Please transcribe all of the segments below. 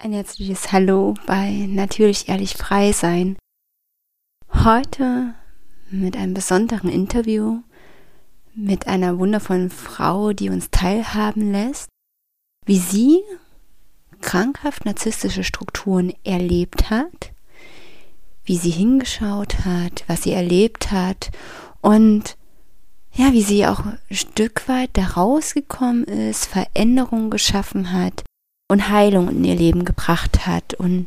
Ein herzliches Hallo bei Natürlich Ehrlich Frei Sein. Heute mit einem besonderen Interview mit einer wundervollen Frau, die uns teilhaben lässt, wie sie krankhaft narzisstische Strukturen erlebt hat, wie sie hingeschaut hat, was sie erlebt hat und ja, wie sie auch ein Stück weit da rausgekommen ist, Veränderungen geschaffen hat und Heilung in ihr Leben gebracht hat. Und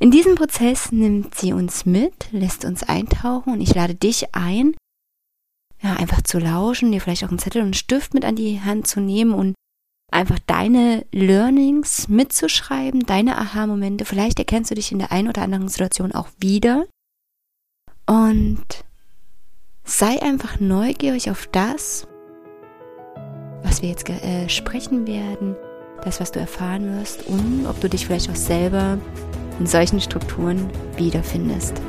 in diesem Prozess nimmt sie uns mit, lässt uns eintauchen und ich lade dich ein, ja, einfach zu lauschen, dir vielleicht auch einen Zettel und einen Stift mit an die Hand zu nehmen und einfach deine Learnings mitzuschreiben, deine Aha-Momente. Vielleicht erkennst du dich in der einen oder anderen Situation auch wieder. Und sei einfach neugierig auf das, was wir jetzt äh, sprechen werden das, was du erfahren wirst und ob du dich vielleicht auch selber in solchen Strukturen wiederfindest.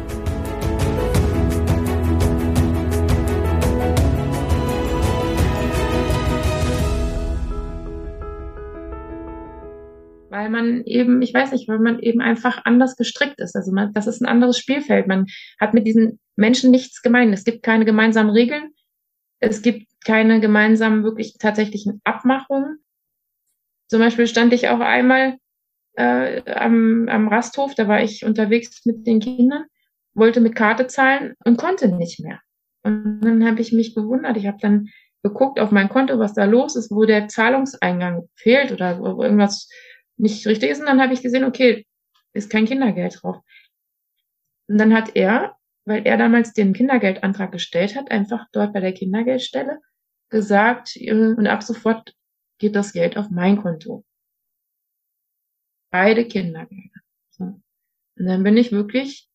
weil man eben, ich weiß nicht, weil man eben einfach anders gestrickt ist. Also man, das ist ein anderes Spielfeld. Man hat mit diesen Menschen nichts gemein. Es gibt keine gemeinsamen Regeln. Es gibt keine gemeinsamen, wirklich tatsächlichen Abmachungen. Zum Beispiel stand ich auch einmal äh, am, am Rasthof, da war ich unterwegs mit den Kindern, wollte mit Karte zahlen und konnte nicht mehr. Und dann habe ich mich gewundert. Ich habe dann geguckt auf mein Konto, was da los ist, wo der Zahlungseingang fehlt oder wo irgendwas nicht richtig ist. Und dann habe ich gesehen, okay, ist kein Kindergeld drauf. Und dann hat er, weil er damals den Kindergeldantrag gestellt hat, einfach dort bei der Kindergeldstelle gesagt, äh, und ab sofort geht das Geld auf mein Konto. Beide Kindergelder. So. Und dann bin ich wirklich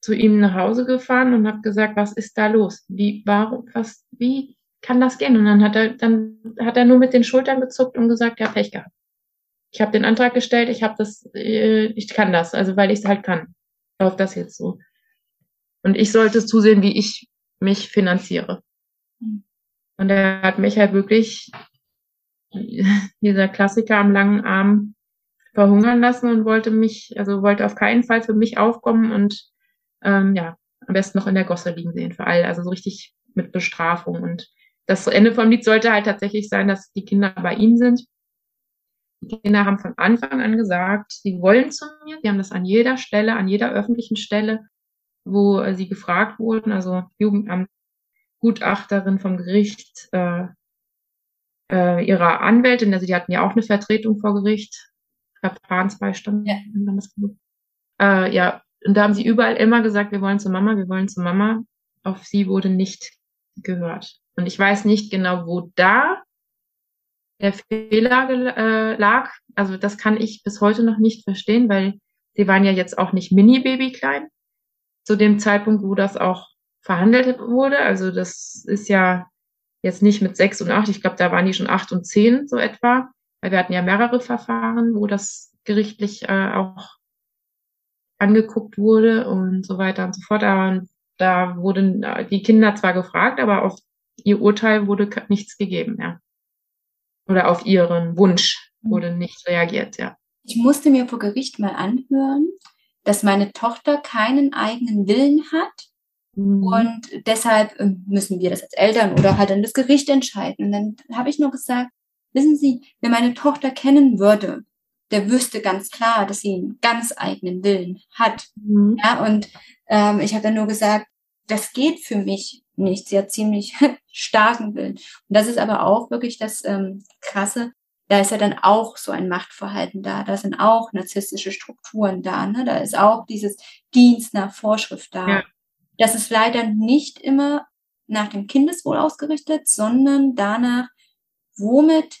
zu ihm nach Hause gefahren und habe gesagt, was ist da los? Wie, warum, was, wie kann das gehen? Und dann hat er, dann hat er nur mit den Schultern gezuckt und gesagt, ja, Pech gehabt. Ich habe den Antrag gestellt, ich habe das, äh, ich kann das, also weil ich es halt kann. Läuft das jetzt so. Und ich sollte zusehen, wie ich mich finanziere. Hm. Und er hat mich halt wirklich dieser Klassiker am langen Arm verhungern lassen und wollte mich, also wollte auf keinen Fall für mich aufkommen und ähm, ja, am besten noch in der Gosse liegen sehen für alle, also so richtig mit Bestrafung. Und das Ende vom Lied sollte halt tatsächlich sein, dass die Kinder bei ihm sind. Die Kinder haben von Anfang an gesagt, sie wollen zu mir. Sie haben das an jeder Stelle, an jeder öffentlichen Stelle, wo sie gefragt wurden, also Jugendamt, Gutachterin vom Gericht, äh, äh, ihrer Anwältin, also die hatten ja auch eine Vertretung vor Gericht, Verfahrensbeistand. Ja. Äh, ja, und da haben sie überall immer gesagt, wir wollen zur Mama, wir wollen zur Mama. Auf sie wurde nicht gehört. Und ich weiß nicht genau, wo da der Fehler äh, lag. Also das kann ich bis heute noch nicht verstehen, weil sie waren ja jetzt auch nicht mini-baby klein. Zu dem Zeitpunkt, wo das auch verhandelt wurde. Also das ist ja jetzt nicht mit sechs und acht, ich glaube, da waren die schon acht und zehn so etwa, weil wir hatten ja mehrere Verfahren, wo das gerichtlich äh, auch angeguckt wurde und so weiter und so fort. Aber da wurden äh, die Kinder zwar gefragt, aber auf ihr Urteil wurde nichts gegeben, ja. Oder auf ihren Wunsch wurde nicht reagiert, ja. Ich musste mir vor Gericht mal anhören, dass meine Tochter keinen eigenen Willen hat Mhm. Und deshalb ähm, müssen wir das als Eltern oder halt dann das Gericht entscheiden. Und dann habe ich nur gesagt, wissen Sie, wer meine Tochter kennen würde, der wüsste ganz klar, dass sie einen ganz eigenen Willen hat. Mhm. Ja, und ähm, ich habe dann nur gesagt, das geht für mich nicht. Sie hat ziemlich starken Willen. Und das ist aber auch wirklich das ähm, Krasse. Da ist ja dann auch so ein Machtverhalten da. Da sind auch narzisstische Strukturen da. Ne? Da ist auch dieses Dienst nach Vorschrift da. Ja. Das ist leider nicht immer nach dem Kindeswohl ausgerichtet, sondern danach, womit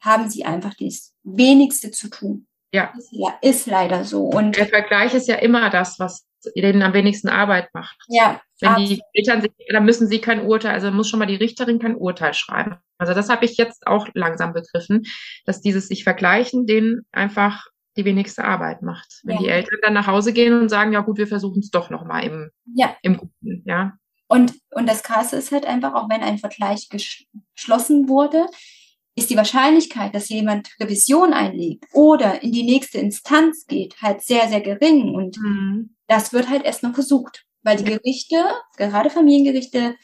haben sie einfach das wenigste zu tun. Ja. Ja, ist leider so. Und der Vergleich ist ja immer das, was denen am wenigsten Arbeit macht. Ja. Wenn absolut. die Eltern sich, dann müssen sie kein Urteil, also muss schon mal die Richterin kein Urteil schreiben. Also das habe ich jetzt auch langsam begriffen, dass dieses sich vergleichen denen einfach die wenigste Arbeit macht. Wenn ja. die Eltern dann nach Hause gehen und sagen, ja gut, wir versuchen es doch nochmal im, ja. im Guten, ja. Und, und das Krasse ist halt einfach, auch wenn ein Vergleich geschlossen wurde, ist die Wahrscheinlichkeit, dass jemand Revision einlegt oder in die nächste Instanz geht, halt sehr, sehr gering. Und mhm. das wird halt erst noch versucht, weil die Gerichte, gerade Familiengerichte,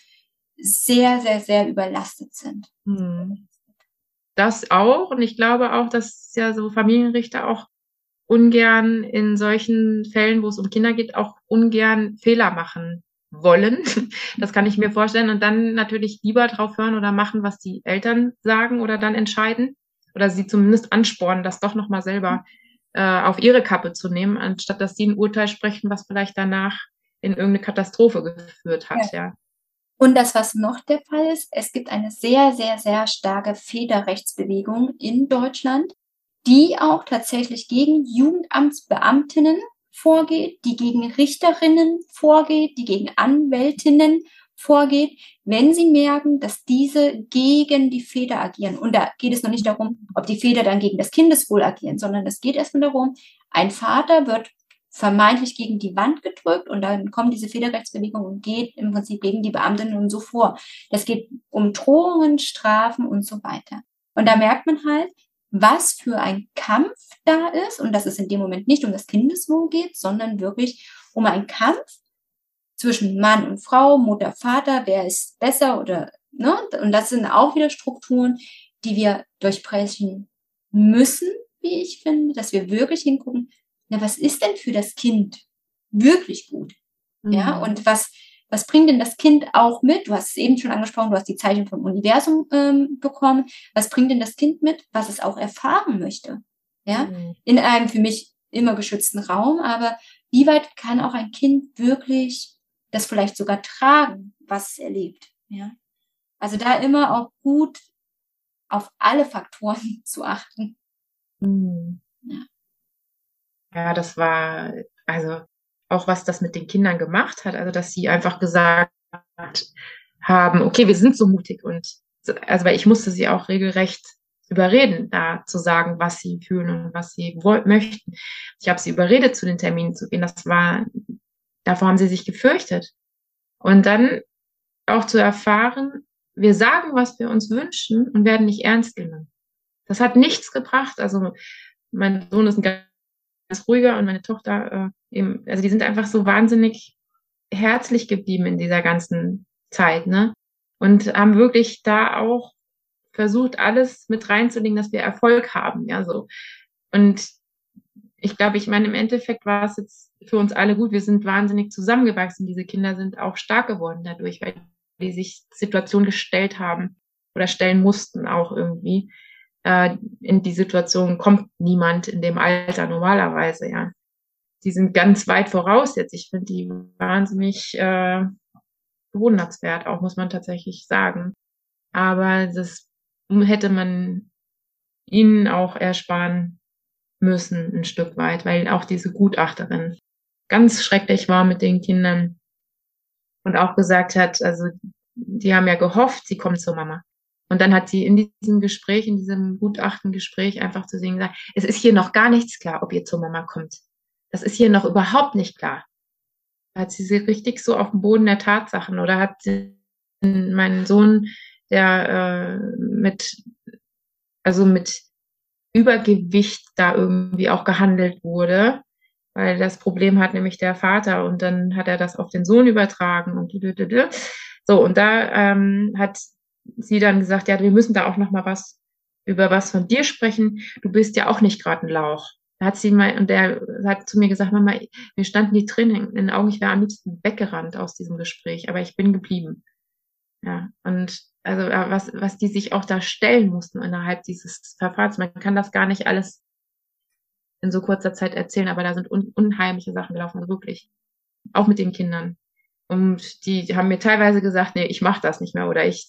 sehr, sehr, sehr überlastet sind. Mhm. Das auch. Und ich glaube auch, dass ja so Familienrichter auch ungern in solchen Fällen, wo es um Kinder geht, auch ungern Fehler machen wollen. Das kann ich mir vorstellen. Und dann natürlich lieber drauf hören oder machen, was die Eltern sagen oder dann entscheiden. Oder sie zumindest anspornen, das doch nochmal selber äh, auf ihre Kappe zu nehmen, anstatt dass sie ein Urteil sprechen, was vielleicht danach in irgendeine Katastrophe geführt hat, ja. ja. Und das, was noch der Fall ist, es gibt eine sehr, sehr, sehr starke Federrechtsbewegung in Deutschland, die auch tatsächlich gegen Jugendamtsbeamtinnen vorgeht, die gegen Richterinnen vorgeht, die gegen Anwältinnen vorgeht, wenn sie merken, dass diese gegen die Feder agieren. Und da geht es noch nicht darum, ob die Feder dann gegen das Kindeswohl agieren, sondern es geht erstmal darum, ein Vater wird vermeintlich gegen die Wand gedrückt und dann kommt diese Federrechtsbewegung und geht im Prinzip gegen die Beamtinnen und so vor. Das geht um Drohungen, Strafen und so weiter. Und da merkt man halt, was für ein Kampf da ist und dass es in dem Moment nicht um das Kindeswohl geht, sondern wirklich um einen Kampf zwischen Mann und Frau, Mutter, Vater, wer ist besser oder, ne? Und das sind auch wieder Strukturen, die wir durchbrechen müssen, wie ich finde, dass wir wirklich hingucken, na, was ist denn für das Kind wirklich gut? Mhm. Ja, und was, was bringt denn das Kind auch mit? Du hast es eben schon angesprochen, du hast die Zeichen vom Universum ähm, bekommen. Was bringt denn das Kind mit, was es auch erfahren möchte? Ja, mhm. in einem für mich immer geschützten Raum. Aber wie weit kann auch ein Kind wirklich das vielleicht sogar tragen, was es erlebt? Ja, also da immer auch gut auf alle Faktoren zu achten. Mhm. Ja. ja, das war also auch was das mit den Kindern gemacht hat. Also, dass sie einfach gesagt haben, okay, wir sind so mutig und also, weil ich musste sie auch regelrecht überreden, da zu sagen, was sie fühlen und was sie möchten. Ich habe sie überredet, zu den Terminen zu gehen. Das war, davor haben sie sich gefürchtet. Und dann auch zu erfahren, wir sagen, was wir uns wünschen und werden nicht ernst genommen. Das hat nichts gebracht. Also mein Sohn ist ein ganz ruhiger und meine Tochter äh, eben, also die sind einfach so wahnsinnig herzlich geblieben in dieser ganzen Zeit, ne? Und haben wirklich da auch versucht, alles mit reinzulegen, dass wir Erfolg haben, ja, so. Und ich glaube, ich meine, im Endeffekt war es jetzt für uns alle gut. Wir sind wahnsinnig zusammengewachsen. Diese Kinder sind auch stark geworden dadurch, weil die sich Situationen gestellt haben oder stellen mussten auch irgendwie äh, in die Situation kommt niemand in dem Alter normalerweise, ja. Die sind ganz weit voraus jetzt. Ich finde die wahnsinnig äh, bewundernswert, auch muss man tatsächlich sagen. Aber das hätte man ihnen auch ersparen müssen, ein Stück weit, weil auch diese Gutachterin ganz schrecklich war mit den Kindern und auch gesagt hat, also die haben ja gehofft, sie kommt zur Mama. Und dann hat sie in diesem Gespräch, in diesem Gutachtengespräch einfach zu sehen gesagt, es ist hier noch gar nichts klar, ob ihr zur Mama kommt. Das ist hier noch überhaupt nicht klar. Hat sie sie richtig so auf dem Boden der Tatsachen oder hat sie meinen Sohn, der äh, mit, also mit Übergewicht da irgendwie auch gehandelt wurde, weil das Problem hat nämlich der Vater und dann hat er das auf den Sohn übertragen und so und da ähm, hat sie dann gesagt, ja, wir müssen da auch noch mal was über was von dir sprechen. Du bist ja auch nicht gerade ein Lauch. Da hat sie mal, und der hat zu mir gesagt, Mama, mir standen die Tränen in den Augen, ich wäre am liebsten weggerannt aus diesem Gespräch, aber ich bin geblieben. Ja, und also was, was die sich auch da stellen mussten innerhalb dieses Verfahrens. Man kann das gar nicht alles in so kurzer Zeit erzählen, aber da sind un unheimliche Sachen gelaufen, also wirklich. Auch mit den Kindern. Und die haben mir teilweise gesagt, nee, ich mache das nicht mehr oder ich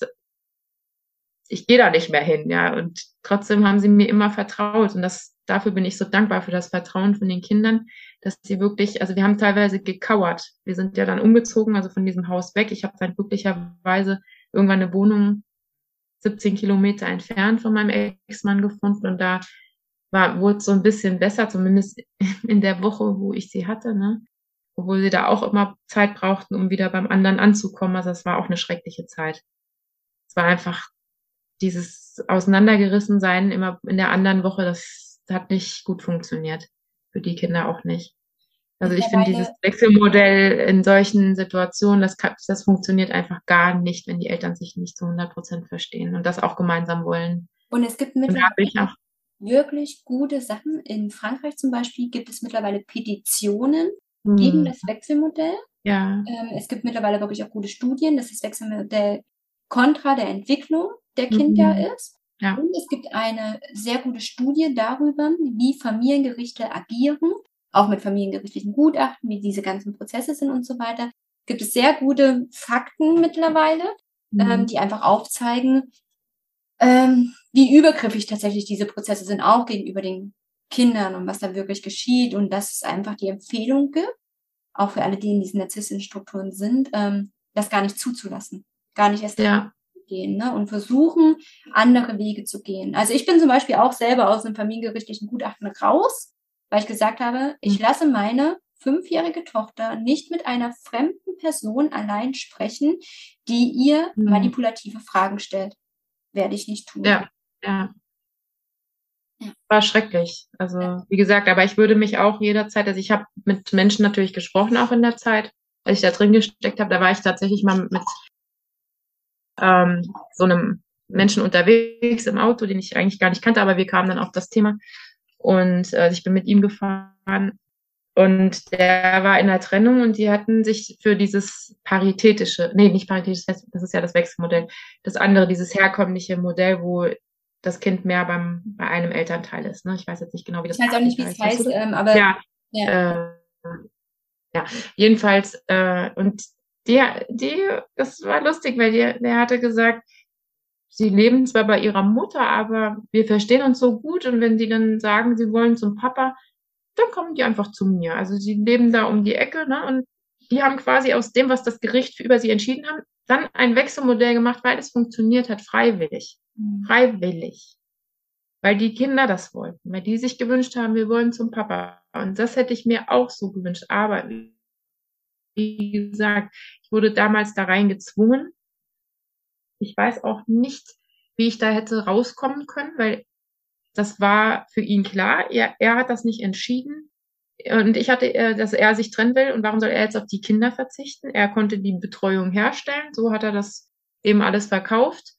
ich gehe da nicht mehr hin, ja. Und trotzdem haben sie mir immer vertraut. Und das, dafür bin ich so dankbar für das Vertrauen von den Kindern, dass sie wirklich, also wir haben teilweise gekauert. Wir sind ja dann umgezogen, also von diesem Haus weg. Ich habe dann glücklicherweise irgendwann eine Wohnung 17 Kilometer entfernt von meinem Ex-Mann gefunden und da war, wurde es so ein bisschen besser, zumindest in der Woche, wo ich sie hatte, ne? Obwohl sie da auch immer Zeit brauchten, um wieder beim anderen anzukommen. Also es war auch eine schreckliche Zeit. Es war einfach dieses Auseinandergerissensein immer in der anderen Woche, das hat nicht gut funktioniert. Für die Kinder auch nicht. Also ich finde dieses Wechselmodell in solchen Situationen, das, kann, das funktioniert einfach gar nicht, wenn die Eltern sich nicht zu 100 Prozent verstehen und das auch gemeinsam wollen. Und es gibt mittlerweile wirklich gute Sachen. In Frankreich zum Beispiel gibt es mittlerweile Petitionen hm. gegen das Wechselmodell. Ja. Ähm, es gibt mittlerweile wirklich auch gute Studien, dass das Wechselmodell kontra der Entwicklung der Kinder mhm. ist. Ja. Und es gibt eine sehr gute Studie darüber, wie Familiengerichte agieren, auch mit familiengerichtlichen Gutachten, wie diese ganzen Prozesse sind und so weiter. Gibt es sehr gute Fakten mittlerweile, mhm. ähm, die einfach aufzeigen, ähm, wie übergriffig tatsächlich diese Prozesse sind, auch gegenüber den Kindern und was da wirklich geschieht und dass es einfach die Empfehlung gibt, auch für alle, die in diesen narzisstischen Strukturen sind, ähm, das gar nicht zuzulassen, gar nicht erst ja. Gehen ne? und versuchen, andere Wege zu gehen. Also ich bin zum Beispiel auch selber aus einem familiengerichtlichen Gutachten raus, weil ich gesagt habe, ich mhm. lasse meine fünfjährige Tochter nicht mit einer fremden Person allein sprechen, die ihr mhm. manipulative Fragen stellt. Werde ich nicht tun. Ja, ja. War schrecklich. Also, ja. wie gesagt, aber ich würde mich auch jederzeit, also ich habe mit Menschen natürlich gesprochen, auch in der Zeit, als ich da drin gesteckt habe, da war ich tatsächlich mal mit ähm, so einem Menschen unterwegs im Auto, den ich eigentlich gar nicht kannte, aber wir kamen dann auf das Thema. Und äh, ich bin mit ihm gefahren und der war in der Trennung und die hatten sich für dieses paritätische, nee, nicht paritätisch, das ist ja das Wechselmodell, das andere, dieses herkömmliche Modell, wo das Kind mehr beim, bei einem Elternteil ist. Ne? Ich weiß jetzt nicht genau, wie das heißt. Ich weiß auch nicht, wie es heißt, ähm, aber ja, ja. Äh, ja. jedenfalls äh, und der, die, das war lustig, weil der, der hatte gesagt, sie leben zwar bei ihrer Mutter, aber wir verstehen uns so gut und wenn sie dann sagen, sie wollen zum Papa, dann kommen die einfach zu mir. Also sie leben da um die Ecke, ne? Und die haben quasi aus dem, was das Gericht über sie entschieden haben, dann ein Wechselmodell gemacht, weil es funktioniert hat, freiwillig. Mhm. Freiwillig. Weil die Kinder das wollten, weil die sich gewünscht haben, wir wollen zum Papa. Und das hätte ich mir auch so gewünscht. Aber wie gesagt, ich wurde damals da rein gezwungen. Ich weiß auch nicht, wie ich da hätte rauskommen können, weil das war für ihn klar. Er, er hat das nicht entschieden. Und ich hatte, äh, dass er sich trennen will. Und warum soll er jetzt auf die Kinder verzichten? Er konnte die Betreuung herstellen. So hat er das eben alles verkauft.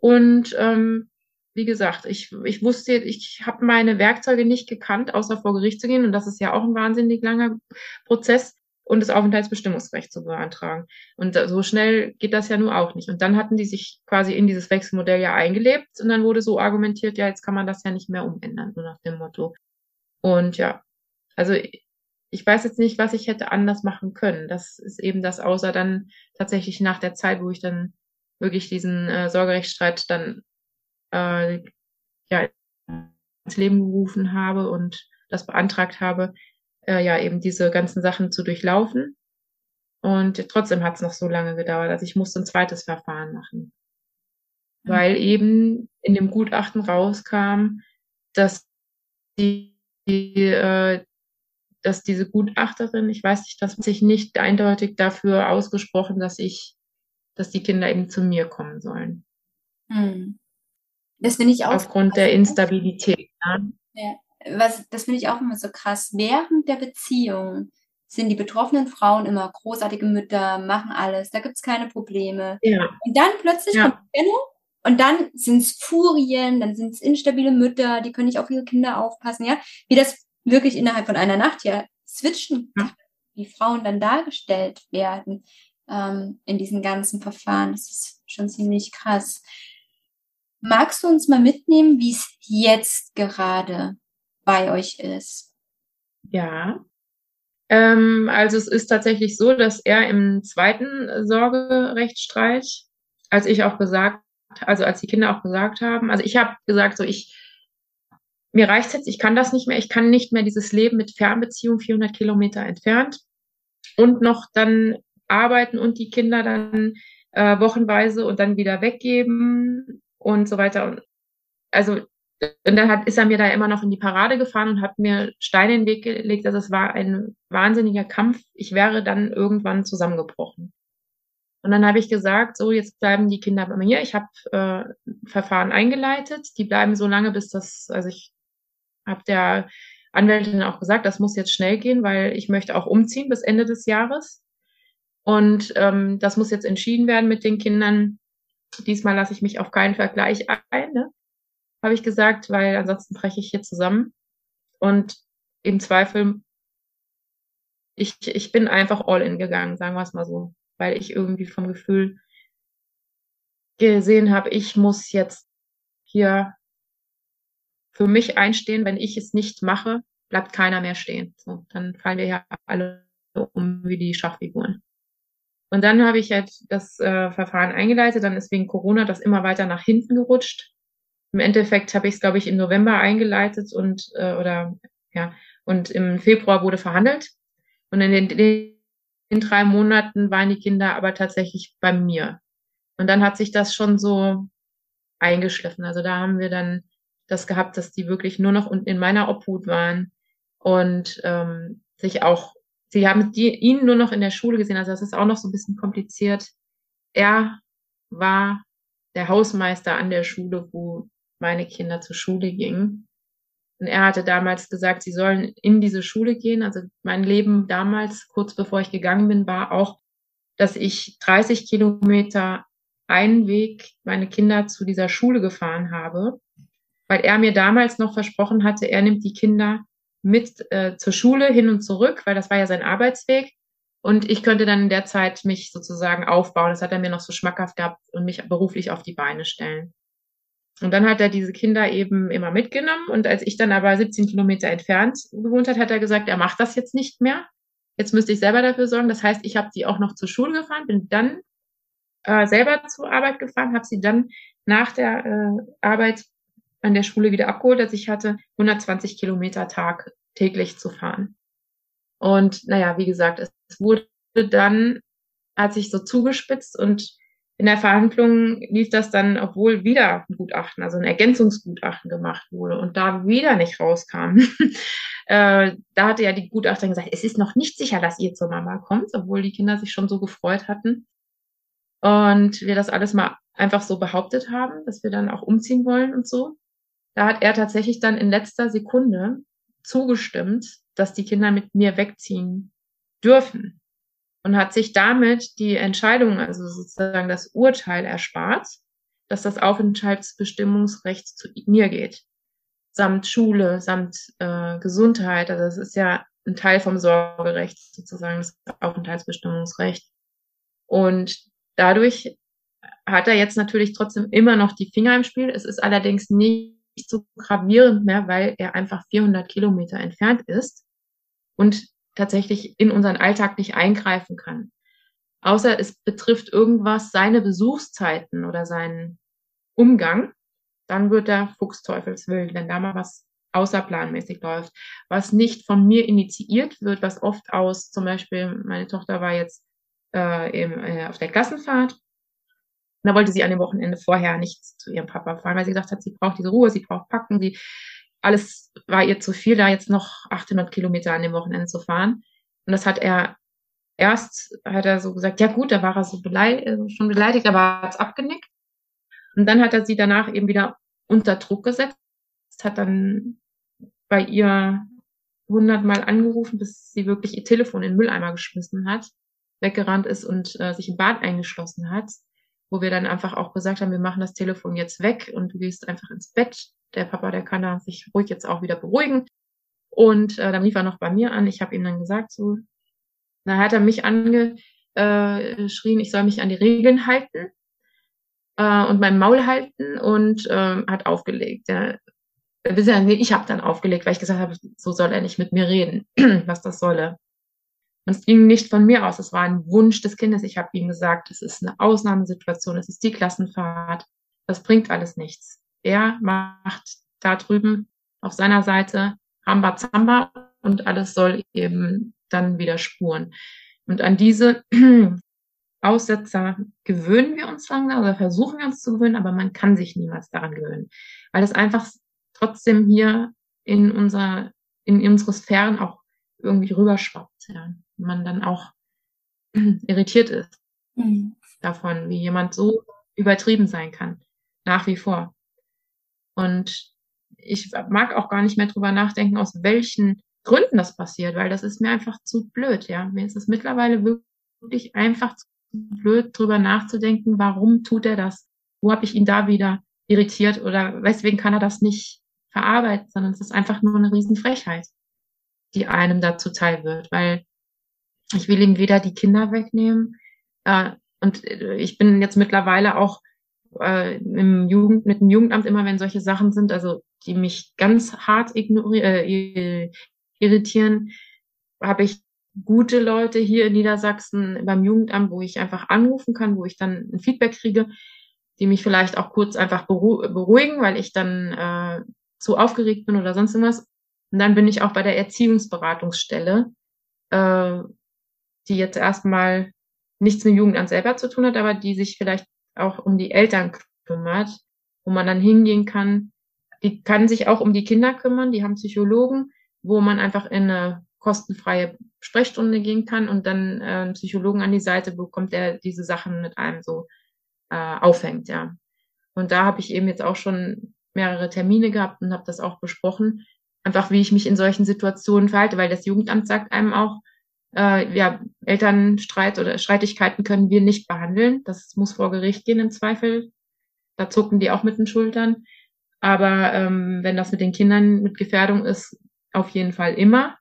Und ähm, wie gesagt, ich, ich wusste, ich habe meine Werkzeuge nicht gekannt, außer vor Gericht zu gehen. Und das ist ja auch ein wahnsinnig langer Prozess und das Aufenthaltsbestimmungsrecht zu beantragen. Und so schnell geht das ja nur auch nicht. Und dann hatten die sich quasi in dieses Wechselmodell ja eingelebt und dann wurde so argumentiert, ja, jetzt kann man das ja nicht mehr umändern, so nach dem Motto. Und ja, also ich weiß jetzt nicht, was ich hätte anders machen können. Das ist eben das, außer dann tatsächlich nach der Zeit, wo ich dann wirklich diesen äh, Sorgerechtsstreit dann äh, ja, ins Leben gerufen habe und das beantragt habe, äh, ja eben diese ganzen Sachen zu durchlaufen. Und trotzdem hat es noch so lange gedauert. Also ich musste ein zweites Verfahren machen. Mhm. Weil eben in dem Gutachten rauskam, dass die, die äh, dass diese Gutachterin, ich weiß nicht, dass sich nicht eindeutig dafür ausgesprochen, dass ich, dass die Kinder eben zu mir kommen sollen. Hm. Das finde ich auch. Aufgrund der Instabilität. Ne? Ja was, das finde ich auch immer so krass. Während der Beziehung sind die betroffenen Frauen immer großartige Mütter, machen alles, da gibt es keine Probleme. Ja. Und dann plötzlich ja. kommt Trennung und dann sind es Furien, dann sind es instabile Mütter, die können nicht auf ihre Kinder aufpassen, ja. Wie das wirklich innerhalb von einer Nacht ja switchen, ja. wie Frauen dann dargestellt werden ähm, in diesen ganzen Verfahren. Das ist schon ziemlich krass. Magst du uns mal mitnehmen, wie es jetzt gerade bei euch ist. Ja. Ähm, also es ist tatsächlich so, dass er im zweiten Sorgerechtsstreit, als ich auch gesagt, also als die Kinder auch gesagt haben, also ich habe gesagt, so ich, mir reicht's jetzt, ich kann das nicht mehr, ich kann nicht mehr dieses Leben mit Fernbeziehung 400 Kilometer entfernt und noch dann arbeiten und die Kinder dann äh, wochenweise und dann wieder weggeben und so weiter. Und also und dann hat, ist er mir da immer noch in die Parade gefahren und hat mir Steine in den Weg gelegt. Also es war ein wahnsinniger Kampf. Ich wäre dann irgendwann zusammengebrochen. Und dann habe ich gesagt, so, jetzt bleiben die Kinder bei mir. Ich habe äh, Verfahren eingeleitet. Die bleiben so lange, bis das, also ich habe der Anwältin auch gesagt, das muss jetzt schnell gehen, weil ich möchte auch umziehen bis Ende des Jahres. Und ähm, das muss jetzt entschieden werden mit den Kindern. Diesmal lasse ich mich auf keinen Vergleich ein, ne? Habe ich gesagt, weil ansonsten breche ich hier zusammen. Und im Zweifel, ich, ich bin einfach all in gegangen, sagen wir es mal so weil ich irgendwie vom Gefühl gesehen habe, ich muss jetzt hier für mich einstehen. Wenn ich es nicht mache, bleibt keiner mehr stehen. So, dann fallen wir ja alle um wie die Schachfiguren. Und dann habe ich halt das äh, Verfahren eingeleitet, dann ist wegen Corona das immer weiter nach hinten gerutscht. Im Endeffekt habe ich es, glaube ich, im November eingeleitet und äh, oder ja, und im Februar wurde verhandelt. Und in den, in drei Monaten waren die Kinder aber tatsächlich bei mir. Und dann hat sich das schon so eingeschliffen. Also da haben wir dann das gehabt, dass die wirklich nur noch in meiner Obhut waren und ähm, sich auch, sie haben die, ihn nur noch in der Schule gesehen. Also das ist auch noch so ein bisschen kompliziert. Er war der Hausmeister an der Schule, wo meine Kinder zur Schule gingen. Und er hatte damals gesagt, sie sollen in diese Schule gehen. Also mein Leben damals, kurz bevor ich gegangen bin, war auch, dass ich 30 Kilometer einen Weg meine Kinder zu dieser Schule gefahren habe, weil er mir damals noch versprochen hatte, er nimmt die Kinder mit äh, zur Schule hin und zurück, weil das war ja sein Arbeitsweg. Und ich könnte dann in der Zeit mich sozusagen aufbauen. Das hat er mir noch so schmackhaft gehabt und mich beruflich auf die Beine stellen. Und dann hat er diese Kinder eben immer mitgenommen. Und als ich dann aber 17 Kilometer entfernt gewohnt hat, hat er gesagt, er macht das jetzt nicht mehr. Jetzt müsste ich selber dafür sorgen. Das heißt, ich habe sie auch noch zur Schule gefahren, bin dann äh, selber zur Arbeit gefahren, habe sie dann nach der äh, Arbeit an der Schule wieder abgeholt, als ich hatte 120 Kilometer Tag täglich zu fahren. Und naja, wie gesagt, es wurde dann, hat sich so zugespitzt und in der Verhandlung lief das dann, obwohl wieder ein Gutachten, also ein Ergänzungsgutachten gemacht wurde und da wieder nicht rauskam. äh, da hatte ja die Gutachterin gesagt, es ist noch nicht sicher, dass ihr zur Mama kommt, obwohl die Kinder sich schon so gefreut hatten. Und wir das alles mal einfach so behauptet haben, dass wir dann auch umziehen wollen und so. Da hat er tatsächlich dann in letzter Sekunde zugestimmt, dass die Kinder mit mir wegziehen dürfen und hat sich damit die Entscheidung, also sozusagen das Urteil erspart, dass das Aufenthaltsbestimmungsrecht zu mir geht, samt Schule, samt äh, Gesundheit. Also das ist ja ein Teil vom Sorgerecht sozusagen, das Aufenthaltsbestimmungsrecht. Und dadurch hat er jetzt natürlich trotzdem immer noch die Finger im Spiel. Es ist allerdings nicht so gravierend mehr, weil er einfach 400 Kilometer entfernt ist und tatsächlich in unseren Alltag nicht eingreifen kann. Außer es betrifft irgendwas seine Besuchszeiten oder seinen Umgang, dann wird er fuchsteufelswild, wenn da mal was außerplanmäßig läuft, was nicht von mir initiiert wird, was oft aus, zum Beispiel, meine Tochter war jetzt äh, eben, äh, auf der Klassenfahrt. Da wollte sie an dem Wochenende vorher nicht zu ihrem Papa fahren, weil sie gesagt hat, sie braucht diese Ruhe, sie braucht Packen, sie alles war ihr zu viel, da jetzt noch 800 Kilometer an dem Wochenende zu fahren. Und das hat er erst, hat er so gesagt, ja gut, da war er so beleidigt, äh, schon beleidigt, aber hat es abgenickt. Und dann hat er sie danach eben wieder unter Druck gesetzt, hat dann bei ihr hundertmal angerufen, bis sie wirklich ihr Telefon in den Mülleimer geschmissen hat, weggerannt ist und äh, sich im Bad eingeschlossen hat, wo wir dann einfach auch gesagt haben, wir machen das Telefon jetzt weg und du gehst einfach ins Bett der Papa, der kann da sich ruhig jetzt auch wieder beruhigen. Und äh, dann rief er noch bei mir an. Ich habe ihm dann gesagt, so, da hat er mich angeschrien, ich soll mich an die Regeln halten äh, und mein Maul halten und äh, hat aufgelegt. Ja. Ich habe dann aufgelegt, weil ich gesagt habe, so soll er nicht mit mir reden, was das solle. Und es ging nicht von mir aus, es war ein Wunsch des Kindes. Ich habe ihm gesagt, es ist eine Ausnahmesituation, es ist die Klassenfahrt, das bringt alles nichts er macht da drüben auf seiner Seite Rambazamba und alles soll eben dann wieder spuren. Und an diese Aussetzer gewöhnen wir uns langsam oder versuchen wir uns zu gewöhnen, aber man kann sich niemals daran gewöhnen, weil es einfach trotzdem hier in unser, in unsere Sphären auch irgendwie rüberschwappt, ja. man dann auch irritiert ist. Mhm. davon, wie jemand so übertrieben sein kann. Nach wie vor. Und ich mag auch gar nicht mehr drüber nachdenken, aus welchen Gründen das passiert, weil das ist mir einfach zu blöd, ja. Mir ist es mittlerweile wirklich einfach zu blöd, drüber nachzudenken, warum tut er das? Wo habe ich ihn da wieder irritiert oder weswegen kann er das nicht verarbeiten, sondern es ist einfach nur eine Riesenfrechheit, die einem da zuteil wird, weil ich will ihm weder die Kinder wegnehmen äh, und ich bin jetzt mittlerweile auch äh, im Jugend, mit dem Jugendamt immer, wenn solche Sachen sind, also die mich ganz hart äh, irritieren, habe ich gute Leute hier in Niedersachsen beim Jugendamt, wo ich einfach anrufen kann, wo ich dann ein Feedback kriege, die mich vielleicht auch kurz einfach beruhigen, weil ich dann äh, zu aufgeregt bin oder sonst irgendwas. Und dann bin ich auch bei der Erziehungsberatungsstelle, äh, die jetzt erstmal nichts mit Jugendamt selber zu tun hat, aber die sich vielleicht auch um die Eltern kümmert, wo man dann hingehen kann. Die kann sich auch um die Kinder kümmern, die haben Psychologen, wo man einfach in eine kostenfreie Sprechstunde gehen kann und dann äh, einen Psychologen an die Seite bekommt, der diese Sachen mit einem so äh, aufhängt, ja. Und da habe ich eben jetzt auch schon mehrere Termine gehabt und habe das auch besprochen, einfach wie ich mich in solchen Situationen verhalte, weil das Jugendamt sagt einem auch, äh, ja, Elternstreit oder Streitigkeiten können wir nicht behandeln. Das muss vor Gericht gehen im Zweifel. Da zucken die auch mit den Schultern. Aber ähm, wenn das mit den Kindern mit Gefährdung ist, auf jeden Fall immer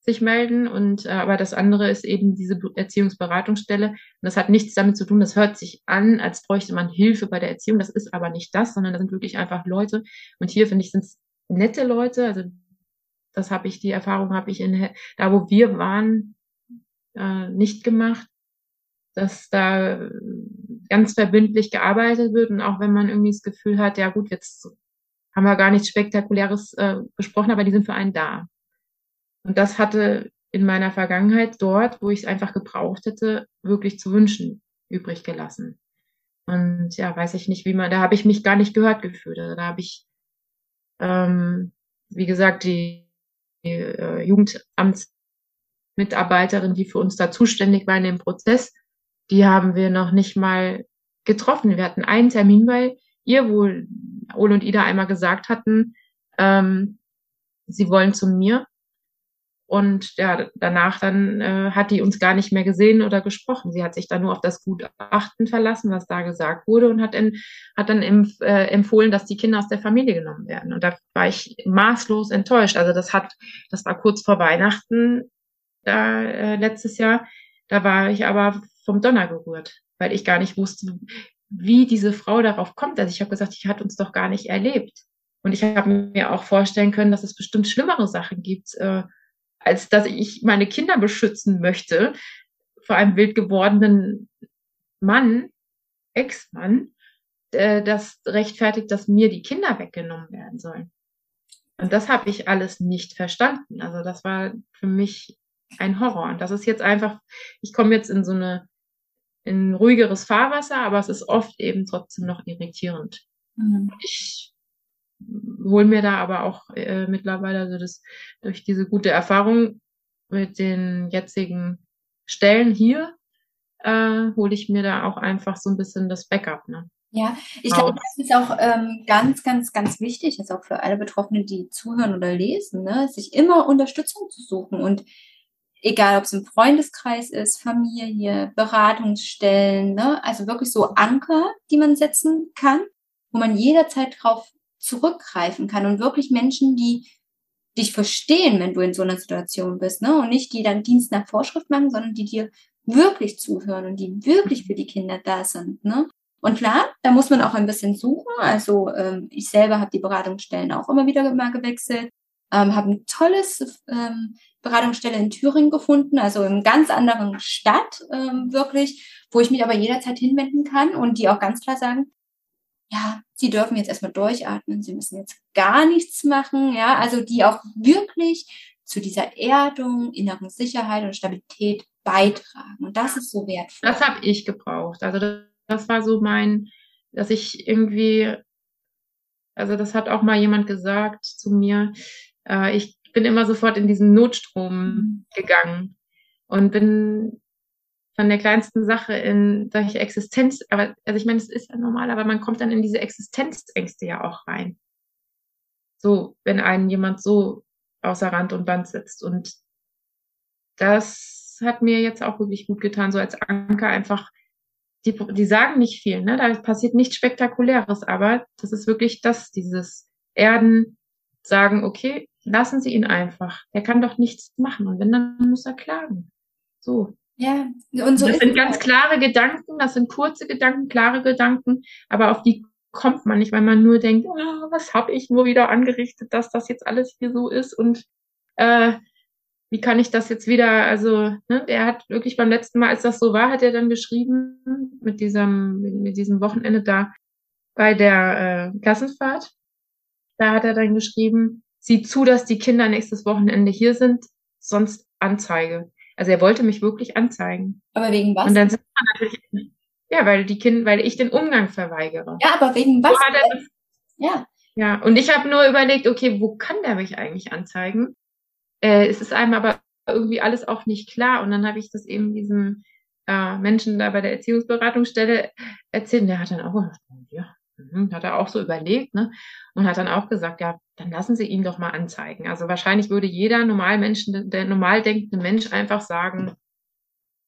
sich melden. Und äh, aber das andere ist eben diese Erziehungsberatungsstelle. Und das hat nichts damit zu tun. Das hört sich an, als bräuchte man Hilfe bei der Erziehung. Das ist aber nicht das, sondern das sind wirklich einfach Leute. Und hier finde ich sind es nette Leute. Also das habe ich die Erfahrung habe ich in da, wo wir waren, äh, nicht gemacht, dass da ganz verbindlich gearbeitet wird und auch wenn man irgendwie das Gefühl hat, ja gut, jetzt haben wir gar nichts Spektakuläres äh, besprochen, aber die sind für einen da. Und das hatte in meiner Vergangenheit dort, wo ich es einfach gebraucht hätte, wirklich zu wünschen übrig gelassen. Und ja, weiß ich nicht, wie man, da habe ich mich gar nicht gehört gefühlt. Also da habe ich, ähm, wie gesagt, die, die äh, Jugendamtsmitarbeiterin, die für uns da zuständig war in dem Prozess, die haben wir noch nicht mal getroffen. Wir hatten einen Termin bei ihr, wo Ole und Ida einmal gesagt hatten, ähm, sie wollen zu mir. Und ja, danach dann äh, hat die uns gar nicht mehr gesehen oder gesprochen. Sie hat sich dann nur auf das Gutachten verlassen, was da gesagt wurde, und hat, in, hat dann empf äh, empfohlen, dass die Kinder aus der Familie genommen werden. Und da war ich maßlos enttäuscht. Also das hat, das war kurz vor Weihnachten da äh, letztes Jahr. Da war ich aber vom Donner gerührt, weil ich gar nicht wusste, wie diese Frau darauf kommt. Also ich habe gesagt, ich hat uns doch gar nicht erlebt. Und ich habe mir auch vorstellen können, dass es bestimmt schlimmere Sachen gibt. Äh, als dass ich meine Kinder beschützen möchte vor einem wild gewordenen Mann, Ex-Mann, äh, das rechtfertigt, dass mir die Kinder weggenommen werden sollen. Und das habe ich alles nicht verstanden. Also das war für mich ein Horror. Und das ist jetzt einfach, ich komme jetzt in so eine, in ruhigeres Fahrwasser, aber es ist oft eben trotzdem noch irritierend. Mhm. Ich hole mir da aber auch äh, mittlerweile, also das durch diese gute Erfahrung mit den jetzigen Stellen hier, äh, hole ich mir da auch einfach so ein bisschen das Backup. Ne? Ja, ich glaube, das ist auch ähm, ganz, ganz, ganz wichtig, jetzt auch für alle Betroffenen, die zuhören oder lesen, ne, sich immer Unterstützung zu suchen und egal ob es im Freundeskreis ist, Familie, Beratungsstellen, ne, also wirklich so Anker, die man setzen kann, wo man jederzeit drauf zurückgreifen kann und wirklich Menschen, die dich verstehen, wenn du in so einer Situation bist, ne? Und nicht die dann Dienst nach Vorschrift machen, sondern die dir wirklich zuhören und die wirklich für die Kinder da sind, ne? Und klar, da muss man auch ein bisschen suchen. Also ähm, ich selber habe die Beratungsstellen auch immer wieder mal gewechselt, ähm, habe ein tolles ähm, Beratungsstelle in Thüringen gefunden, also in ganz anderen Stadt ähm, wirklich, wo ich mich aber jederzeit hinwenden kann und die auch ganz klar sagen, ja, sie dürfen jetzt erstmal durchatmen, sie müssen jetzt gar nichts machen, ja, also die auch wirklich zu dieser Erdung, inneren Sicherheit und Stabilität beitragen. Und das ist so wertvoll. Das habe ich gebraucht. Also das, das war so mein, dass ich irgendwie, also das hat auch mal jemand gesagt zu mir, äh, ich bin immer sofort in diesen Notstrom mhm. gegangen und bin von der kleinsten Sache in solche Existenz, aber also ich meine, es ist ja normal, aber man kommt dann in diese Existenzängste ja auch rein. So, wenn einen jemand so außer Rand und Band sitzt. Und das hat mir jetzt auch wirklich gut getan, so als Anker einfach, die, die sagen nicht viel, ne? Da passiert nichts Spektakuläres, aber das ist wirklich das, dieses Erden, sagen, okay, lassen Sie ihn einfach. Der kann doch nichts machen. Und wenn, dann muss er klagen. So. Ja, und so. Das sind ganz klare Gedanken, das sind kurze Gedanken, klare Gedanken, aber auf die kommt man nicht, weil man nur denkt, oh, was habe ich nur wieder angerichtet, dass das jetzt alles hier so ist und äh, wie kann ich das jetzt wieder, also, ne, der hat wirklich beim letzten Mal, als das so war, hat er dann geschrieben, mit diesem, mit diesem Wochenende da bei der äh, Klassenfahrt, da hat er dann geschrieben, sieh zu, dass die Kinder nächstes Wochenende hier sind, sonst Anzeige. Also er wollte mich wirklich anzeigen. Aber wegen was? Und dann sind wir natürlich, ja, weil die Kinder, weil ich den Umgang verweigere. Ja, aber wegen was? So ja. Ja, und ich habe nur überlegt, okay, wo kann der mich eigentlich anzeigen? Äh, es ist einem aber irgendwie alles auch nicht klar. Und dann habe ich das eben diesem äh, Menschen da bei der Erziehungsberatungsstelle erzählt. Und der hat dann auch gesagt, ja, mhm, hat er auch so überlegt, ne? Und hat dann auch gesagt, ja, dann lassen Sie ihn doch mal anzeigen. Also wahrscheinlich würde jeder normal Menschen, der normal denkende Mensch einfach sagen,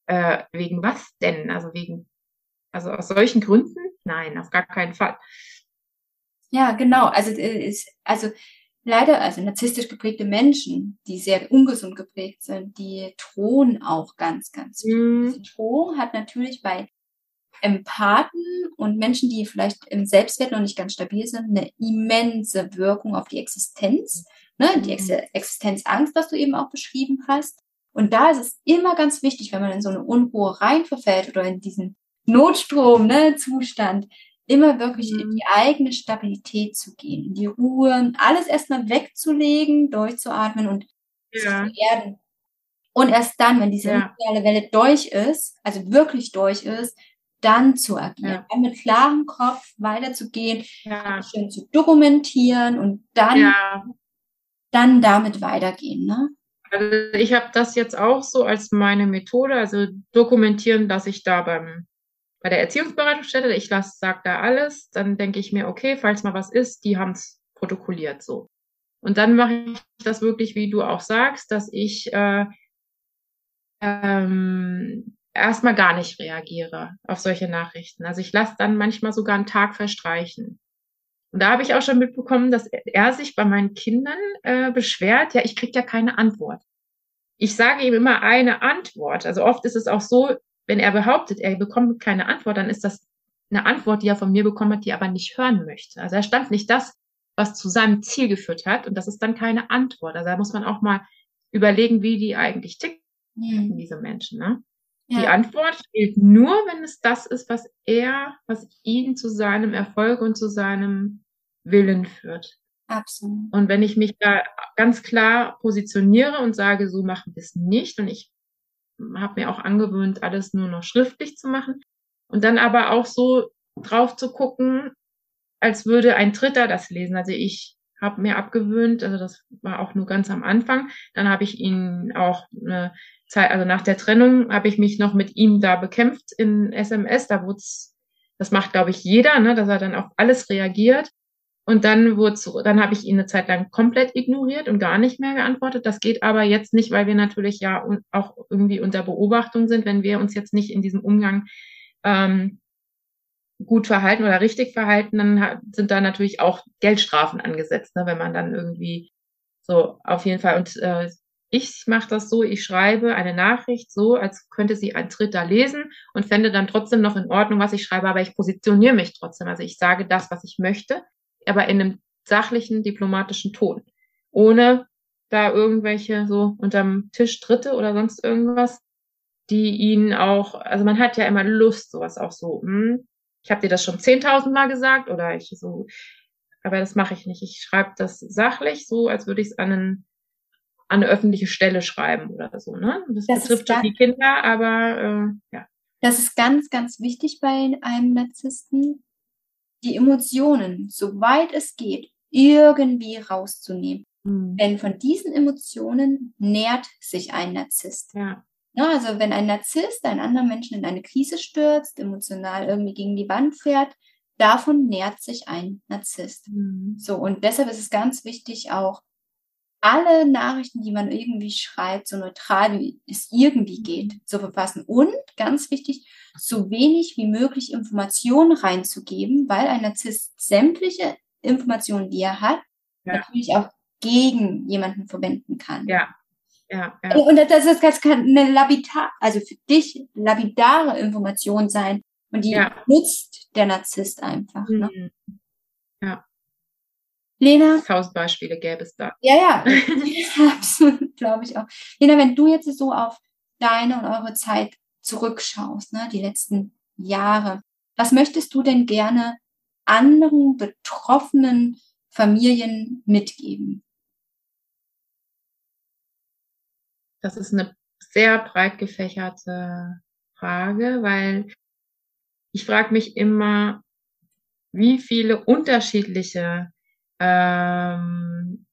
äh, wegen was denn? Also wegen, also aus solchen Gründen? Nein, auf gar keinen Fall. Ja, genau. Also, äh, ist, also leider, also narzisstisch geprägte Menschen, die sehr ungesund geprägt sind, die drohen auch ganz, ganz viel. Mhm. Drohung hat natürlich bei Empathen und Menschen, die vielleicht im Selbstwert noch nicht ganz stabil sind, eine immense Wirkung auf die Existenz, ne? die Ex mhm. Existenzangst, was du eben auch beschrieben hast. Und da ist es immer ganz wichtig, wenn man in so eine Unruhe reinverfällt oder in diesen Notstrom-Zustand, ne, immer wirklich mhm. in die eigene Stabilität zu gehen, in die Ruhe, alles erstmal wegzulegen, durchzuatmen und ja. zu erden. Und erst dann, wenn diese ja. Welle durch ist, also wirklich durch ist, dann zu agieren, ja. mit klarem Kopf weiterzugehen, ja. schön zu dokumentieren und dann, ja. dann damit weitergehen. Ne? Also ich habe das jetzt auch so als meine Methode, also dokumentieren, dass ich da beim bei der Erziehungsberatungsstelle, ich lasse, sag da alles, dann denke ich mir, okay, falls mal was ist, die haben es protokolliert so. Und dann mache ich das wirklich, wie du auch sagst, dass ich äh, ähm, erstmal gar nicht reagiere auf solche Nachrichten. Also ich lasse dann manchmal sogar einen Tag verstreichen. Und da habe ich auch schon mitbekommen, dass er sich bei meinen Kindern äh, beschwert, ja, ich krieg ja keine Antwort. Ich sage ihm immer eine Antwort. Also oft ist es auch so, wenn er behauptet, er bekommt keine Antwort, dann ist das eine Antwort, die er von mir bekommen hat, die er aber nicht hören möchte. Also er stand nicht das, was zu seinem Ziel geführt hat. Und das ist dann keine Antwort. Also da muss man auch mal überlegen, wie die eigentlich ticken, mhm. diese Menschen. Ne? Ja. Die Antwort gilt nur, wenn es das ist, was er, was ihn zu seinem Erfolg und zu seinem Willen führt. Absolut. Und wenn ich mich da ganz klar positioniere und sage, so machen wir es nicht, und ich habe mir auch angewöhnt, alles nur noch schriftlich zu machen. Und dann aber auch so drauf zu gucken, als würde ein Dritter das lesen. Also ich habe mir abgewöhnt, also das war auch nur ganz am Anfang. Dann habe ich ihn auch eine Zeit, also nach der Trennung habe ich mich noch mit ihm da bekämpft in SMS. Da wurde das macht glaube ich jeder, ne, dass er dann auf alles reagiert. Und dann wurde dann habe ich ihn eine Zeit lang komplett ignoriert und gar nicht mehr geantwortet. Das geht aber jetzt nicht, weil wir natürlich ja auch irgendwie unter Beobachtung sind, wenn wir uns jetzt nicht in diesem Umgang ähm, gut verhalten oder richtig verhalten, dann sind da natürlich auch Geldstrafen angesetzt, ne, wenn man dann irgendwie so auf jeden Fall. Und äh, ich mache das so, ich schreibe eine Nachricht so, als könnte sie ein Dritter lesen und fände dann trotzdem noch in Ordnung, was ich schreibe, aber ich positioniere mich trotzdem. Also ich sage das, was ich möchte aber in einem sachlichen, diplomatischen Ton. Ohne da irgendwelche so unterm Tisch Dritte oder sonst irgendwas, die ihn auch, also man hat ja immer Lust, sowas auch so, hm, ich habe dir das schon zehntausend Mal gesagt oder ich so, aber das mache ich nicht. Ich schreibe das sachlich, so als würde ich es an, einen, an eine öffentliche Stelle schreiben oder so. Ne? Das, das betrifft schon die Kinder, aber äh, ja. Das ist ganz, ganz wichtig bei einem Narzissten, die Emotionen, soweit es geht, irgendwie rauszunehmen. Mhm. Denn von diesen Emotionen nährt sich ein Narzisst. Ja. Ja, also wenn ein Narzisst einen anderen Menschen in eine Krise stürzt, emotional irgendwie gegen die Wand fährt, davon nährt sich ein Narzisst. Mhm. So, und deshalb ist es ganz wichtig, auch alle Nachrichten, die man irgendwie schreibt, so neutral wie es irgendwie geht, zu verfassen. Und ganz wichtig, so wenig wie möglich Informationen reinzugeben, weil ein Narzisst sämtliche Informationen, die er hat, ja. natürlich auch gegen jemanden verwenden kann. Ja. Ja, ja. Und das, ist, das kann eine lapidar, also für dich lapidare Information sein. Und die ja. nutzt der Narzisst einfach. Ne? Mhm. Ja. Lena. Tausend Beispiele gäbe es da. Ja, ja, absolut, glaube ich auch. Lena, wenn du jetzt so auf deine und eure Zeit zurückschaust, ne, die letzten Jahre, was möchtest du denn gerne anderen betroffenen Familien mitgeben? Das ist eine sehr breit gefächerte Frage, weil ich frage mich immer, wie viele unterschiedliche ähm,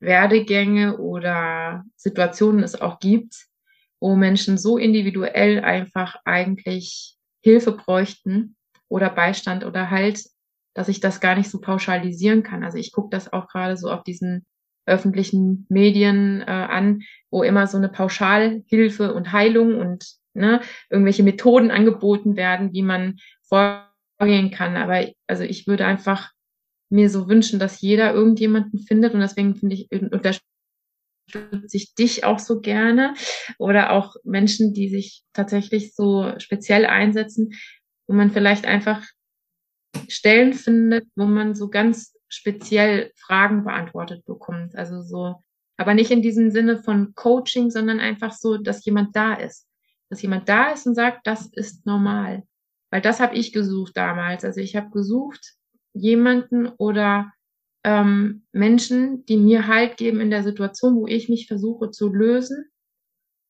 Werdegänge oder Situationen es auch gibt, wo Menschen so individuell einfach eigentlich Hilfe bräuchten oder Beistand oder Halt, dass ich das gar nicht so pauschalisieren kann. Also ich gucke das auch gerade so auf diesen öffentlichen Medien äh, an, wo immer so eine Pauschalhilfe und Heilung und ne, irgendwelche Methoden angeboten werden, wie man vorgehen kann. Aber also ich würde einfach mir so wünschen, dass jeder irgendjemanden findet und deswegen finde ich unterstütze ich dich auch so gerne oder auch Menschen, die sich tatsächlich so speziell einsetzen, wo man vielleicht einfach Stellen findet, wo man so ganz speziell Fragen beantwortet bekommt. Also so, aber nicht in diesem Sinne von Coaching, sondern einfach so, dass jemand da ist. Dass jemand da ist und sagt, das ist normal. Weil das habe ich gesucht damals. Also ich habe gesucht, jemanden oder ähm, Menschen, die mir Halt geben in der Situation, wo ich mich versuche zu lösen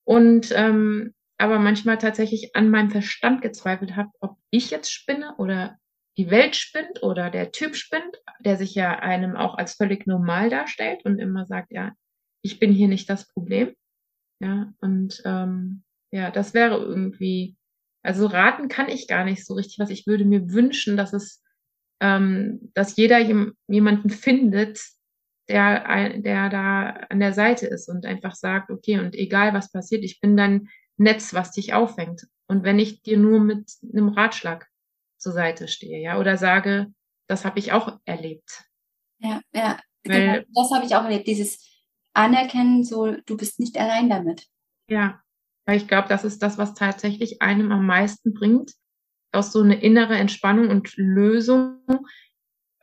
und ähm, aber manchmal tatsächlich an meinem Verstand gezweifelt habe, ob ich jetzt spinne oder die Welt spinnt oder der Typ spinnt, der sich ja einem auch als völlig normal darstellt und immer sagt, ja, ich bin hier nicht das Problem. Ja, und ähm, ja, das wäre irgendwie, also raten kann ich gar nicht so richtig was. Ich würde mir wünschen, dass es ähm, dass jeder jemanden findet, der, der da an der Seite ist und einfach sagt, okay, und egal was passiert, ich bin dein Netz, was dich auffängt. Und wenn ich dir nur mit einem Ratschlag zur Seite stehe, ja, oder sage, das habe ich auch erlebt. Ja, ja, Weil, genau, das habe ich auch erlebt, dieses Anerkennen, so, du bist nicht allein damit. Ja, weil ich glaube, das ist das, was tatsächlich einem am meisten bringt, auch so eine innere Entspannung und Lösung,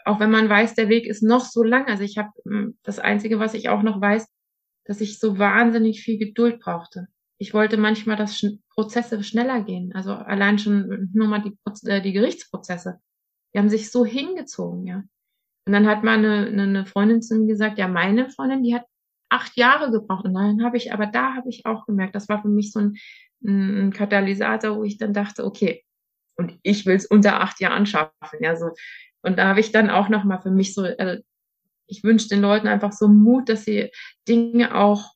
auch wenn man weiß, der Weg ist noch so lang. Also ich habe hm, das Einzige, was ich auch noch weiß, dass ich so wahnsinnig viel Geduld brauchte. Ich wollte manchmal, dass Prozesse schneller gehen. Also allein schon nur mal die, äh, die Gerichtsprozesse. Die haben sich so hingezogen, ja. Und dann hat mal eine, eine Freundin zu mir gesagt, ja, meine Freundin, die hat acht Jahre gebraucht. Und dann habe ich, aber da habe ich auch gemerkt, das war für mich so ein, ein Katalysator, wo ich dann dachte, okay, und ich will es unter acht Jahren schaffen. Ja, so. Und da habe ich dann auch nochmal für mich so, also ich wünsche den Leuten einfach so Mut, dass sie Dinge auch,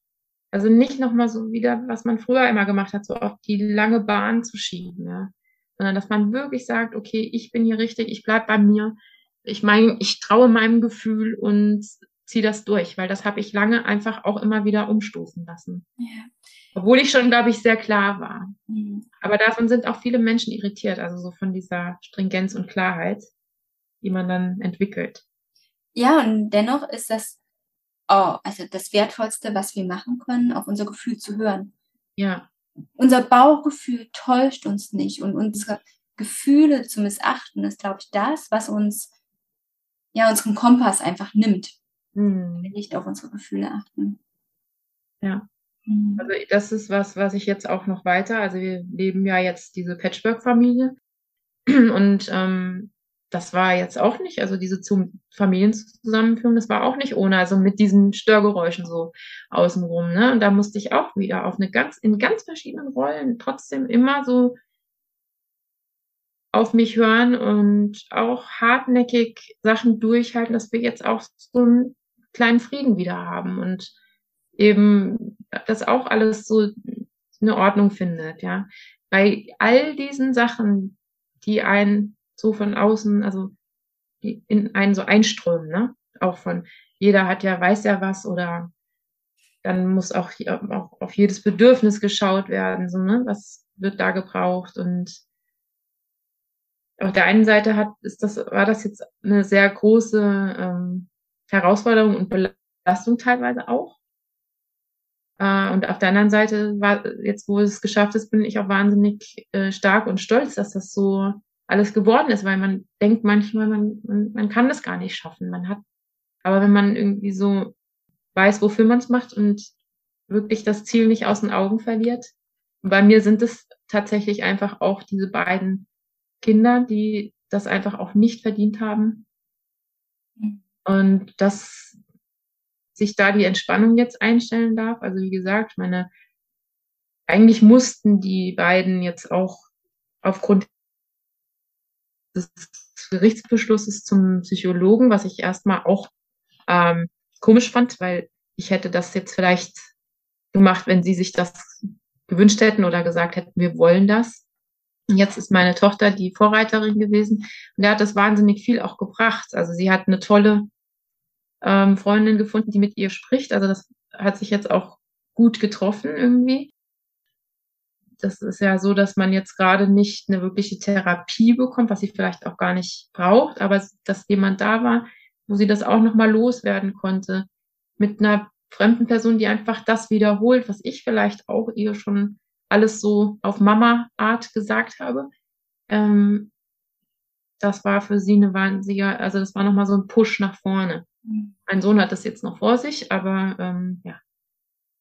also nicht nochmal so wieder, was man früher immer gemacht hat, so auf die lange Bahn zu schieben, ja. Sondern dass man wirklich sagt, okay, ich bin hier richtig, ich bleib bei mir. Ich meine, ich traue meinem Gefühl und ziehe das durch, weil das habe ich lange einfach auch immer wieder umstoßen lassen. Ja. Obwohl ich schon, glaube ich, sehr klar war. Mhm. Aber davon sind auch viele Menschen irritiert, also so von dieser Stringenz und Klarheit, die man dann entwickelt. Ja, und dennoch ist das oh, also das Wertvollste, was wir machen können, auf unser Gefühl zu hören. Ja. Unser Bauchgefühl täuscht uns nicht und unsere Gefühle zu missachten ist, glaube ich, das, was uns ja unseren Kompass einfach nimmt. Mhm. Wenn wir nicht auf unsere Gefühle achten. Ja. Mhm. Also das ist was, was ich jetzt auch noch weiter, also wir leben ja jetzt diese Patchwork-Familie und ähm, das war jetzt auch nicht, also diese zum Familienzusammenführung, das war auch nicht ohne, also mit diesen Störgeräuschen so außenrum, ne? Und da musste ich auch wieder auf eine ganz, in ganz verschiedenen Rollen trotzdem immer so auf mich hören und auch hartnäckig Sachen durchhalten, dass wir jetzt auch so einen kleinen Frieden wieder haben und eben das auch alles so eine Ordnung findet, ja. Bei all diesen Sachen, die einen so von außen, also in einen so einströmen, ne? Auch von jeder hat ja, weiß ja was oder dann muss auch, auch auf jedes Bedürfnis geschaut werden, so, ne? Was wird da gebraucht und auf der einen Seite hat, ist das, war das jetzt eine sehr große ähm, Herausforderung und Belastung teilweise auch. Äh, und auf der anderen Seite war, jetzt wo es geschafft ist, bin ich auch wahnsinnig äh, stark und stolz, dass das so alles geworden ist, weil man denkt manchmal, man, man, man kann das gar nicht schaffen. Man hat, aber wenn man irgendwie so weiß, wofür man es macht und wirklich das Ziel nicht aus den Augen verliert. bei mir sind es tatsächlich einfach auch diese beiden Kinder, die das einfach auch nicht verdient haben. Und dass sich da die Entspannung jetzt einstellen darf. Also wie gesagt, meine, eigentlich mussten die beiden jetzt auch aufgrund des Gerichtsbeschlusses zum Psychologen, was ich erstmal auch ähm, komisch fand, weil ich hätte das jetzt vielleicht gemacht, wenn sie sich das gewünscht hätten oder gesagt hätten, wir wollen das. Jetzt ist meine Tochter die Vorreiterin gewesen und der hat das wahnsinnig viel auch gebracht. Also sie hat eine tolle ähm, Freundin gefunden, die mit ihr spricht. Also das hat sich jetzt auch gut getroffen irgendwie. Das ist ja so, dass man jetzt gerade nicht eine wirkliche Therapie bekommt, was sie vielleicht auch gar nicht braucht, aber dass jemand da war, wo sie das auch nochmal loswerden konnte mit einer fremden Person, die einfach das wiederholt, was ich vielleicht auch ihr schon alles so auf Mama-Art gesagt habe. Ähm, das war für sie eine wahnsinnige, also das war nochmal so ein Push nach vorne. Mhm. Mein Sohn hat das jetzt noch vor sich, aber ähm, ja,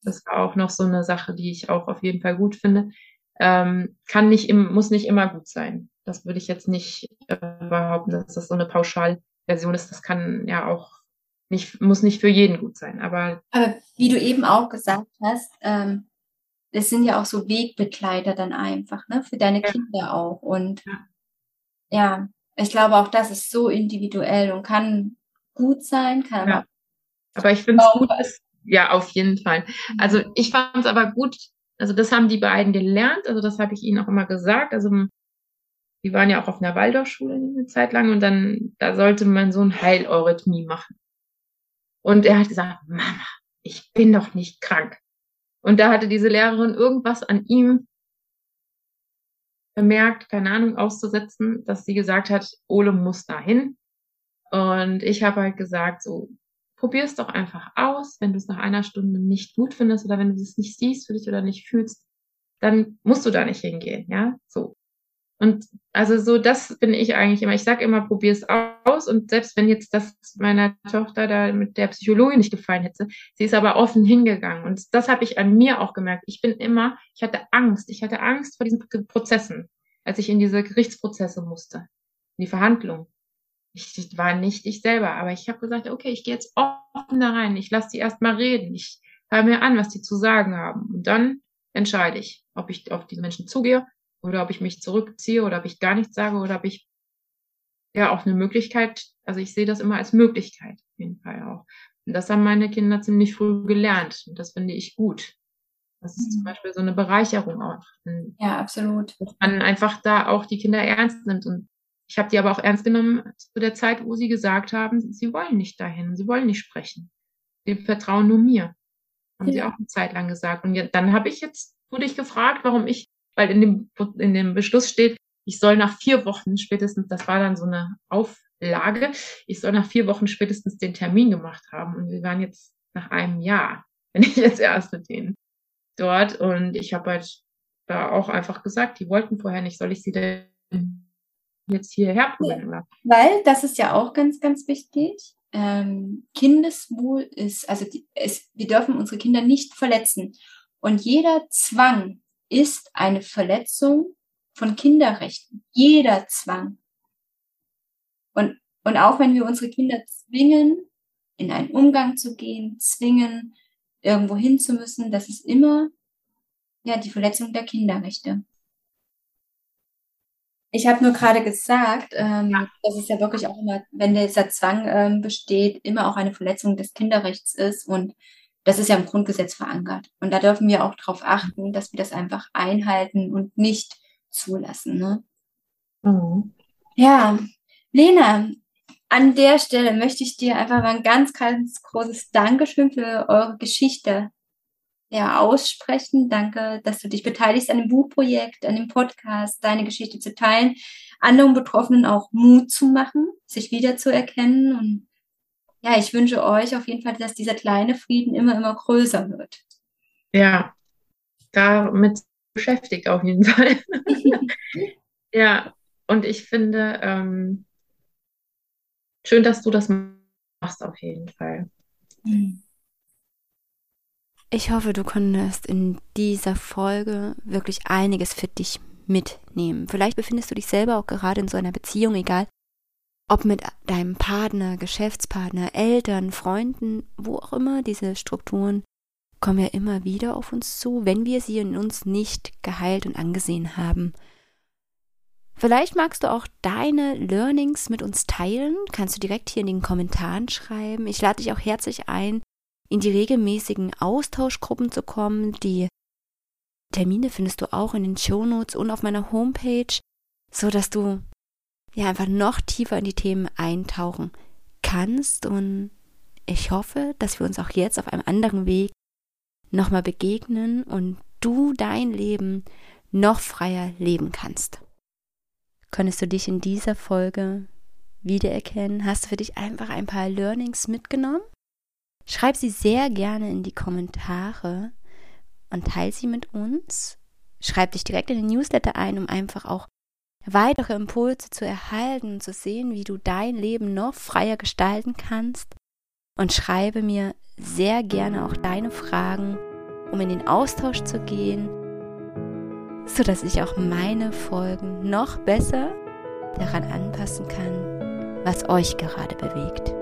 das war auch noch so eine Sache, die ich auch auf jeden Fall gut finde. Ähm, kann nicht im, muss nicht immer gut sein. Das würde ich jetzt nicht äh, behaupten, dass das so eine Pauschalversion ist. Das kann ja auch nicht, muss nicht für jeden gut sein. Aber, aber wie du eben auch gesagt hast, ähm, es sind ja auch so Wegbegleiter dann einfach, ne, für deine ja. Kinder auch. Und ja. ja. ich glaube auch, das ist so individuell und kann gut sein, kann ja. aber. ich finde es gut, dass, ja, auf jeden Fall. Also mhm. ich fand es aber gut, also das haben die beiden gelernt, also das habe ich ihnen auch immer gesagt. Also die waren ja auch auf einer Waldorfschule eine Zeit lang und dann, da sollte man so ein Heileurythmie machen. Und er hat gesagt, Mama, ich bin doch nicht krank. Und da hatte diese Lehrerin irgendwas an ihm bemerkt, keine Ahnung, auszusetzen, dass sie gesagt hat, Ole muss dahin. Und ich habe halt gesagt, so, probier es doch einfach aus. Wenn du es nach einer Stunde nicht gut findest oder wenn du es nicht siehst für dich oder nicht fühlst, dann musst du da nicht hingehen, ja, so. Und also so, das bin ich eigentlich immer. Ich sage immer, probier es aus. Und selbst wenn jetzt das meiner Tochter da mit der Psychologin nicht gefallen hätte, sie ist aber offen hingegangen. Und das habe ich an mir auch gemerkt. Ich bin immer, ich hatte Angst. Ich hatte Angst vor diesen Prozessen, als ich in diese Gerichtsprozesse musste, in die Verhandlung. Ich, war nicht ich selber, aber ich habe gesagt, okay, ich gehe jetzt offen da rein. Ich lasse die erst mal reden. Ich höre mir an, was die zu sagen haben. Und dann entscheide ich, ob ich auf diese Menschen zugehe oder ob ich mich zurückziehe oder ob ich gar nichts sage oder ob ich ja auch eine Möglichkeit, also ich sehe das immer als Möglichkeit auf jeden Fall auch. Und das haben meine Kinder ziemlich früh gelernt und das finde ich gut. Das ist mhm. zum Beispiel so eine Bereicherung auch. Ja, absolut. Dass man einfach da auch die Kinder ernst nimmt und ich habe die aber auch ernst genommen zu der Zeit, wo sie gesagt haben, sie wollen nicht dahin, sie wollen nicht sprechen. Sie vertrauen nur mir. Haben ja. sie auch eine Zeit lang gesagt. Und dann habe ich jetzt, wurde ich gefragt, warum ich weil in dem, in dem Beschluss steht, ich soll nach vier Wochen spätestens, das war dann so eine Auflage, ich soll nach vier Wochen spätestens den Termin gemacht haben. Und wir waren jetzt nach einem Jahr, wenn ich jetzt erst mit denen dort. Und ich habe halt da auch einfach gesagt, die wollten vorher nicht, soll ich sie denn jetzt hierher bringen? Ja, weil, das ist ja auch ganz, ganz wichtig. Ähm, Kindeswohl ist, also die, es, wir dürfen unsere Kinder nicht verletzen. Und jeder Zwang, ist eine Verletzung von Kinderrechten. Jeder Zwang. Und, und auch wenn wir unsere Kinder zwingen, in einen Umgang zu gehen, zwingen, irgendwo hin zu müssen, das ist immer ja die Verletzung der Kinderrechte. Ich habe nur gerade gesagt, ähm, ja. dass es ja wirklich auch immer, wenn dieser Zwang ähm, besteht, immer auch eine Verletzung des Kinderrechts ist. Und das ist ja im Grundgesetz verankert. Und da dürfen wir auch darauf achten, dass wir das einfach einhalten und nicht zulassen. Ne? Mhm. Ja, Lena, an der Stelle möchte ich dir einfach mal ein ganz, ganz großes Dankeschön für eure Geschichte ja, aussprechen. Danke, dass du dich beteiligst an dem Buchprojekt, an dem Podcast, deine Geschichte zu teilen, anderen Betroffenen auch Mut zu machen, sich wiederzuerkennen. Und ja, ich wünsche euch auf jeden Fall, dass dieser kleine Frieden immer, immer größer wird. Ja, damit beschäftigt auf jeden Fall. ja, und ich finde, ähm, schön, dass du das machst, auf jeden Fall. Mhm. Ich hoffe, du konntest in dieser Folge wirklich einiges für dich mitnehmen. Vielleicht befindest du dich selber auch gerade in so einer Beziehung, egal ob mit deinem Partner, Geschäftspartner, Eltern, Freunden, wo auch immer, diese Strukturen kommen ja immer wieder auf uns zu, wenn wir sie in uns nicht geheilt und angesehen haben. Vielleicht magst du auch deine Learnings mit uns teilen, kannst du direkt hier in den Kommentaren schreiben. Ich lade dich auch herzlich ein, in die regelmäßigen Austauschgruppen zu kommen. Die Termine findest du auch in den Shownotes und auf meiner Homepage, so dass du ja einfach noch tiefer in die Themen eintauchen kannst und ich hoffe, dass wir uns auch jetzt auf einem anderen Weg nochmal begegnen und du dein Leben noch freier leben kannst. Könntest du dich in dieser Folge wiedererkennen? Hast du für dich einfach ein paar Learnings mitgenommen? Schreib sie sehr gerne in die Kommentare und teile sie mit uns. Schreib dich direkt in den Newsletter ein, um einfach auch weitere Impulse zu erhalten und zu sehen, wie du dein Leben noch freier gestalten kannst. Und schreibe mir sehr gerne auch deine Fragen, um in den Austausch zu gehen, so dass ich auch meine Folgen noch besser daran anpassen kann, was euch gerade bewegt.